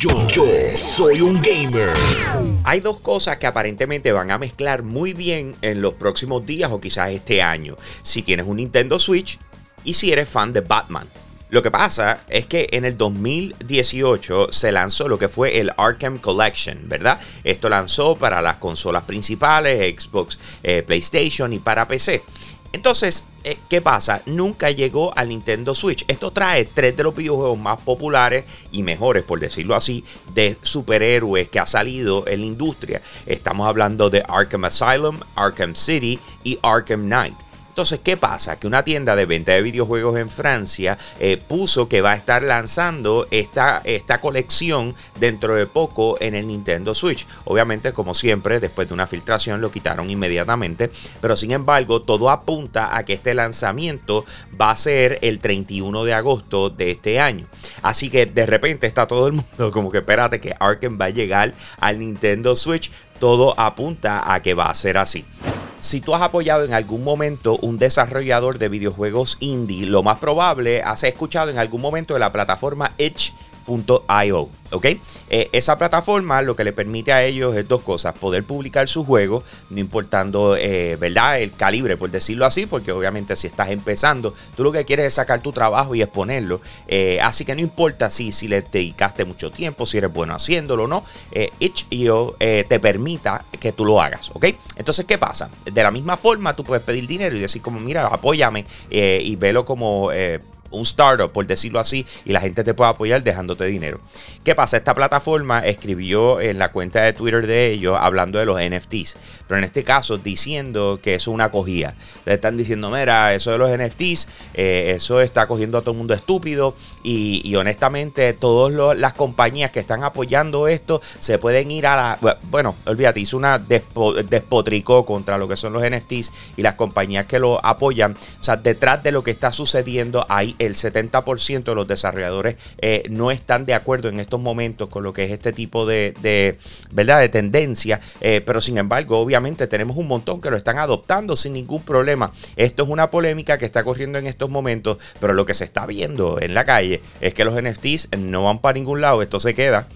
Yo, yo soy un gamer. Hay dos cosas que aparentemente van a mezclar muy bien en los próximos días o quizás este año. Si tienes un Nintendo Switch y si eres fan de Batman. Lo que pasa es que en el 2018 se lanzó lo que fue el Arkham Collection, ¿verdad? Esto lanzó para las consolas principales, Xbox, eh, PlayStation y para PC. Entonces, eh, ¿qué pasa? Nunca llegó al Nintendo Switch. Esto trae tres de los videojuegos más populares y mejores, por decirlo así, de superhéroes que ha salido en la industria. Estamos hablando de Arkham Asylum, Arkham City y Arkham Knight. Entonces, ¿qué pasa? Que una tienda de venta de videojuegos en Francia eh, puso que va a estar lanzando esta, esta colección dentro de poco en el Nintendo Switch. Obviamente, como siempre, después de una filtración lo quitaron inmediatamente, pero sin embargo, todo apunta a que este lanzamiento va a ser el 31 de agosto de este año. Así que de repente está todo el mundo como que espérate que Arkham va a llegar al Nintendo Switch. Todo apunta a que va a ser así si tú has apoyado en algún momento un desarrollador de videojuegos indie, lo más probable has escuchado en algún momento de la plataforma itch.io. ¿Ok? Eh, esa plataforma lo que le permite a ellos es dos cosas: poder publicar sus juegos, no importando, eh, ¿verdad?, el calibre, por decirlo así, porque obviamente si estás empezando, tú lo que quieres es sacar tu trabajo y exponerlo. Eh, así que no importa si, si le dedicaste mucho tiempo, si eres bueno haciéndolo o no, itch.io te permita que tú lo hagas, ¿ok? Entonces, ¿qué pasa? De la misma forma, tú puedes pedir dinero y decir, como, mira, apóyame y velo como un startup, por decirlo así, y la gente te puede apoyar dejándote dinero. ¿Qué pasa? Esta plataforma escribió en la cuenta de Twitter de ellos hablando de los NFTs, pero en este caso diciendo que eso es una acogida. Le están diciendo, mira, eso de los NFTs, eh, eso está cogiendo a todo el mundo estúpido y, honestamente todas las compañías que están apoyando esto se pueden ir a la... Bueno, olvídate, hizo una despotricó contra lo que son los NFTs y las compañías que lo apoyan. O sea, detrás de lo que está sucediendo hay el 70% de los desarrolladores eh, no están de acuerdo en estos momentos con lo que es este tipo de, ¿verdad? de tendencia, eh, pero sin embargo, obviamente tenemos un montón que lo están adoptando sin ningún problema. Esto es una polémica que está corriendo en estos momentos, pero lo que se está viendo en la calle es que los NFTs no van para ningún lado, esto se queda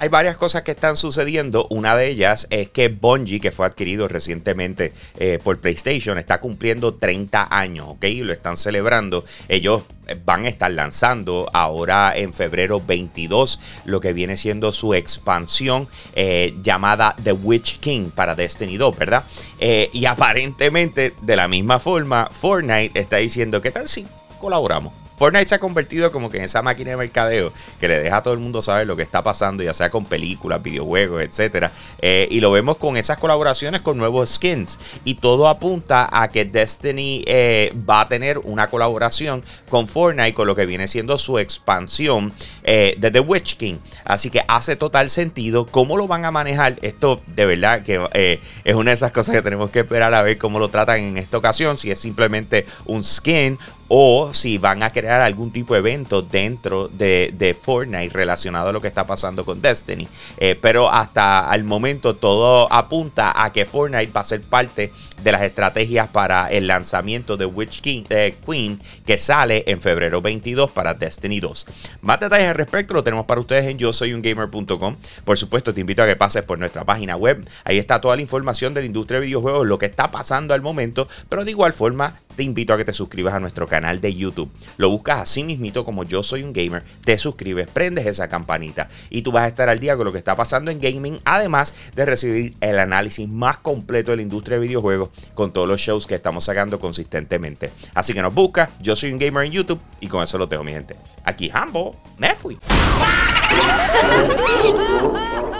hay varias cosas que están sucediendo. Una de ellas es que Bungie, que fue adquirido recientemente eh, por PlayStation, está cumpliendo 30 años, ¿ok? Lo están celebrando. Ellos van a estar lanzando ahora en febrero 22 lo que viene siendo su expansión eh, llamada The Witch King para Destiny 2, ¿verdad? Eh, y aparentemente de la misma forma Fortnite está diciendo, ¿qué tal si colaboramos? Fortnite se ha convertido como que en esa máquina de mercadeo que le deja a todo el mundo saber lo que está pasando, ya sea con películas, videojuegos, etcétera. Eh, y lo vemos con esas colaboraciones con nuevos skins. Y todo apunta a que Destiny eh, va a tener una colaboración con Fortnite, con lo que viene siendo su expansión eh, de The Witch King. Así que hace total sentido. ¿Cómo lo van a manejar? Esto de verdad que es una de esas cosas que tenemos que esperar a ver cómo lo tratan en esta ocasión. Si es simplemente un skin o si van a crear algún tipo de evento dentro de, Fortnite relacionado a lo que está pasando con Destiny. Eh, pero hasta el momento todo apunta a que Fortnite va a ser parte de las estrategias para el lanzamiento de Witch King, Queen que sale en febrero 22 para Destiny 2. Más detalles al respecto lo tenemos para ustedes en yo soy un gamer.com. Por supuesto, te invito a que pases por nuestra página web. Ahí está toda la información de la industria de videojuegos, lo que está pasando al momento, pero de igual forma te invito a que te suscribas a nuestro canal de YouTube. Lo buscas así mismito como yo soy un gamer, te suscribes, prendes esa campanita y tú vas a estar al día con lo que está pasando en gaming, además de recibir el análisis más completo de la industria de videojuegos con todos los shows que estamos sacando consistentemente. Así que nos busca, yo soy un gamer en YouTube y con eso lo tengo mi gente. Aquí Hambo, me fui.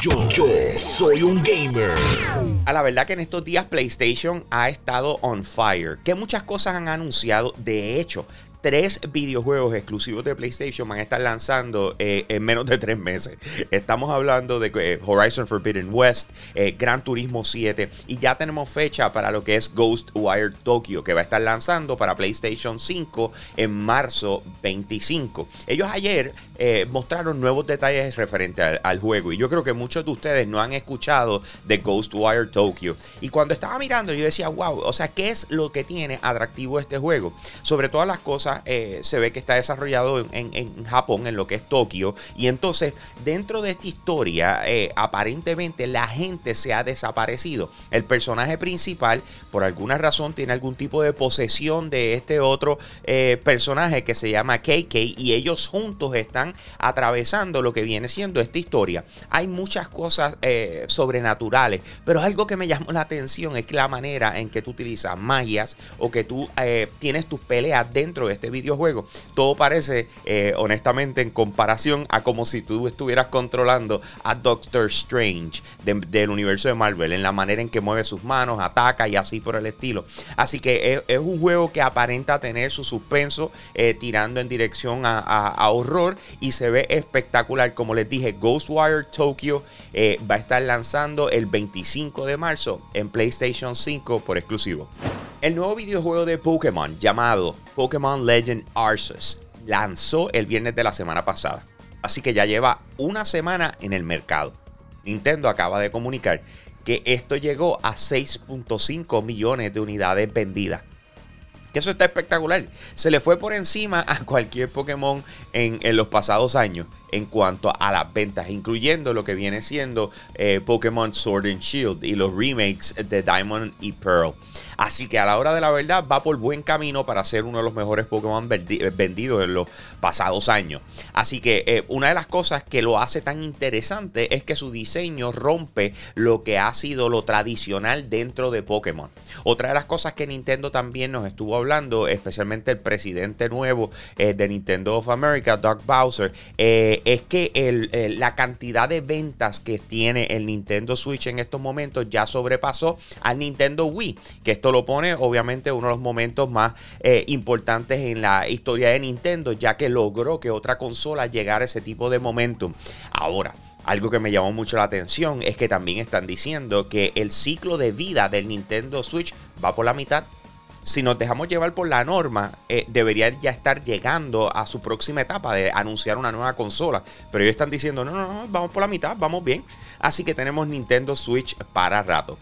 Yo, yo soy un gamer. A la verdad que en estos días PlayStation ha estado on fire. Que muchas cosas han anunciado. De hecho, tres videojuegos exclusivos de PlayStation van a estar lanzando eh, en menos de tres meses. Estamos hablando de eh, Horizon Forbidden West, eh, Gran Turismo 7 y ya tenemos fecha para lo que es Ghostwire Tokyo que va a estar lanzando para PlayStation 5 en marzo 25. Ellos ayer mostraron nuevos detalles referente al, al, juego y yo creo que muchos de ustedes no han escuchado de Ghostwire Tokyo. Y cuando estaba mirando yo decía, wow, o sea, ¿qué es lo que tiene atractivo este juego? Sobre todas las cosas, se ve que está desarrollado en, Japón, en lo que es Tokio. Y entonces, dentro de esta historia, eh, aparentemente la gente se ha desaparecido. El personaje principal, por alguna razón, tiene algún tipo de posesión de este otro eh, personaje que se llama KK. Y ellos juntos están atravesando lo que viene siendo esta historia. Hay muchas cosas eh, sobrenaturales, pero algo que me llamó la atención es que la manera en que tú utilizas magias o que tú tienes tus peleas dentro de este videojuego todo parece, eh, honestamente, en comparación a como si tú estuvieras controlando a Doctor Strange del universo de Marvel, en la manera en que mueve sus manos, ataca y así por el estilo. Así que es, un juego que aparenta tener su suspenso eh, tirando en dirección a, horror y se ve espectacular. Como les dije, Ghostwire Tokyo eh, va a estar lanzando el 25 de marzo en PlayStation 5 por exclusivo. El nuevo videojuego de Pokémon llamado Pokémon Legend Arceus lanzó el viernes de la semana pasada. Así que ya lleva una semana en el mercado. Nintendo acaba de comunicar que esto llegó a 6.5 millones de unidades vendidas. Que eso está espectacular. Se le fue por encima a cualquier Pokémon en, los pasados años en cuanto a las ventas, incluyendo lo que viene siendo eh, Pokémon Sword and Shield y los remakes de Diamond y Pearl. Así que a la hora de la verdad va por buen camino para ser uno de los mejores Pokémon vendidos en los pasados años. Así que eh, una de las cosas que lo hace tan interesante es que su diseño rompe lo que ha sido lo tradicional dentro de Pokémon. Otra de las cosas que Nintendo también nos estuvo hablando, especialmente el presidente nuevo eh, de Nintendo of America, Doug Bowser, eh, es que la cantidad de ventas que tiene el Nintendo Switch en estos momentos ya sobrepasó al Nintendo Wii, que esto lo pone obviamente uno de los momentos más eh, importantes en la historia de Nintendo, ya que logró que otra consola llegara a ese tipo de momentum. Ahora, algo que me llamó mucho la atención es que también están diciendo que el ciclo de vida del Nintendo Switch va por la mitad si nos dejamos llevar por la norma, eh, debería ya estar llegando a su próxima etapa de anunciar una nueva consola. Pero ellos están diciendo, no, no, no, vamos por la mitad, vamos bien. Así que tenemos Nintendo Switch para rato.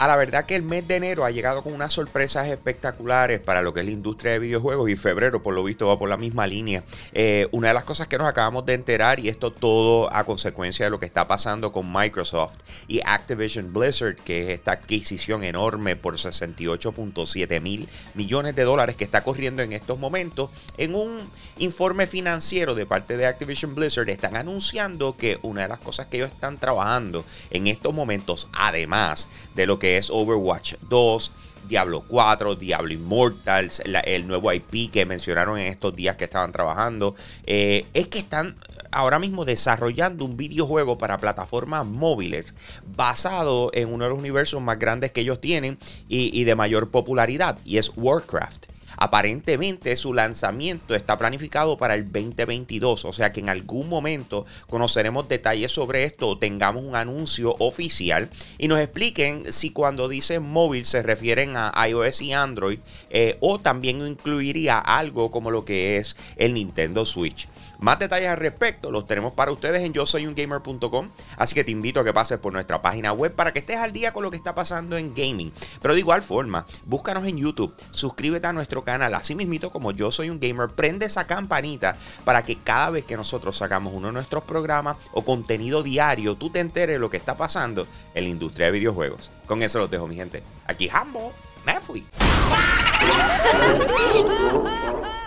A la verdad que el mes de enero ha llegado con unas sorpresas espectaculares para lo que es la industria de videojuegos y febrero por lo visto va por la misma línea. Eh, una de las cosas que nos acabamos de enterar y esto todo a consecuencia de lo que está pasando con Microsoft y Activision Blizzard, que es esta adquisición enorme por 68.7 mil millones de dólares que está corriendo en estos momentos, en un informe financiero de parte de Activision Blizzard están anunciando que una de las cosas que ellos están trabajando en estos momentos, además de lo que es Overwatch 2, Diablo 4, Diablo Immortals, el nuevo IP que mencionaron en estos días que estaban trabajando, eh, es que están ahora mismo desarrollando un videojuego para plataformas móviles basado en uno de los universos más grandes que ellos tienen y de mayor popularidad, y es Warcraft. Aparentemente su lanzamiento está planificado para el 2022, o sea que en algún momento conoceremos detalles sobre esto o tengamos un anuncio oficial y nos expliquen si cuando dicen móvil se refieren a iOS y Android eh, o también incluiría algo como lo que es el Nintendo Switch. Más detalles al respecto los tenemos para ustedes en yo soy un gamer.com, así que te invito a que pases por nuestra página web para que estés al día con lo que está pasando en gaming. Pero de igual forma, búscanos en YouTube, suscríbete a nuestro canal, así mismito como yo soy un gamer, prende esa campanita para que cada vez que nosotros sacamos uno de nuestros programas o contenido diario, tú te enteres de lo que está pasando en la industria de videojuegos. Con eso los dejo, mi gente. Aquí Hambo, me fui.